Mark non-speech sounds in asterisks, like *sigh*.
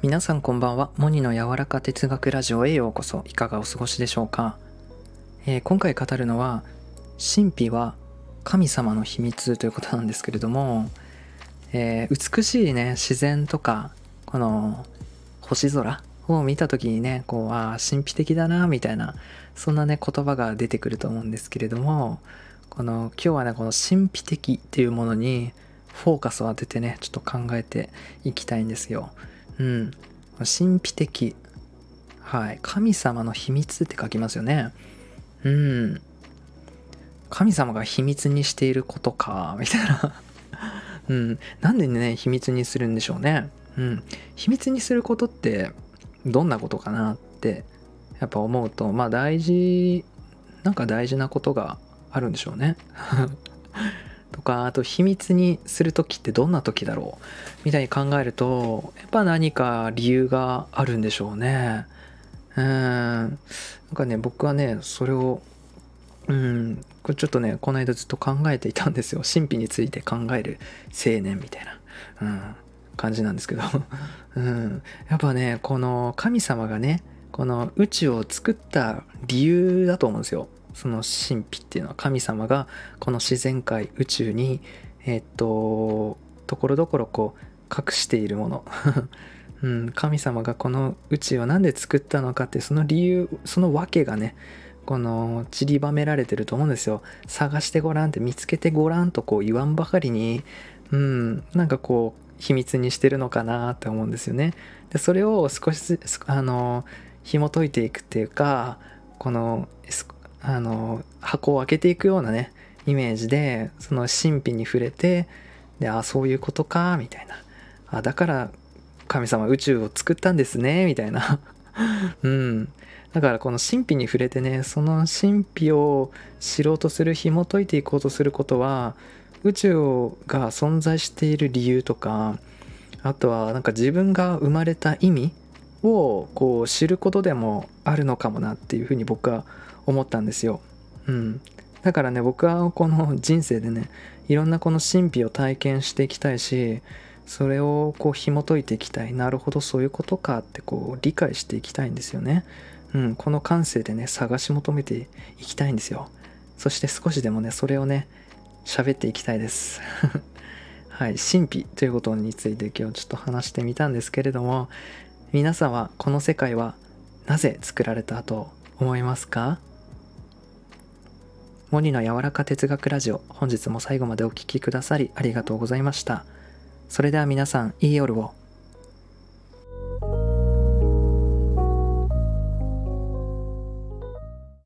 皆さんこんばんは。モニの柔らか哲学ラジオへようこそ。いかがお過ごしでしょうか、えー、今回語るのは、神秘は神様の秘密ということなんですけれども、えー、美しいね、自然とか、この星空を見た時にね、こう、ああ、神秘的だな、みたいな、そんなね、言葉が出てくると思うんですけれども、この、今日はね、この神秘的っていうものに、フォーカスを当ててね、ちょっと考えていきたいんですよ。うん。神秘的。はい。神様の秘密って書きますよね。うん。神様が秘密にしていることか、みたいな *laughs* うん。なんでね、秘密にするんでしょうね。うん。秘密にすることって、どんなことかなって、やっぱ思うと、まあ大事、なんか大事なことがあるんでしょうね。かあと秘密にする時ってどんな時だろう？みたいに考えるとやっぱ何か理由があるんでしょうね。うん。なんかね僕はねそれをうん。これちょっとねこの間ずっと考えていたんですよ。神秘について考える青年みたいな、うん、感じなんですけど、*laughs* うん、やっぱねこの神様がねこの宇宙を作った理由だと思うんですよ。その神秘っていうのは神様がこの自然界宇宙にえっとところどころこう隠しているもの。*laughs* うん、神様がこの宇宙を何で作ったのかってその理由その訳がねこの散りばめられてると思うんですよ。探してごらんって見つけてごらんとこう言わんばかりにうんなんかこう秘密にしてるのかなって思うんですよね。でそれを少しずあの紐解いていくっていうかこのあの箱を開けていくようなねイメージでその神秘に触れてであそういうことかみたいな。あだから神様宇宙を作ったんですねみたいな。*laughs* うん。だからこの神秘に触れてねその神秘を知ろうとする紐解いていこうとすることは宇宙が存在している理由とかあとはなんか自分が生まれた意味をこう知ることでもあるのかもなっていうふうに僕は思ったんですよ。うん。だからね、僕はこの人生でね、いろんなこの神秘を体験していきたいし、それをこう紐解いていきたい。なるほど、そういうことかってこう理解していきたいんですよね。うん、この感性でね、探し求めていきたいんですよ。そして少しでもね、それをね、喋っていきたいです。*laughs* はい、神秘ということについて今日ちょっと話してみたんですけれども、皆さんはこの世界はなぜ作られたと思いますか？モニの柔らか哲学ラジオ本日も最後までお聴きくださりありがとうございました。それでは皆さんいい夜を。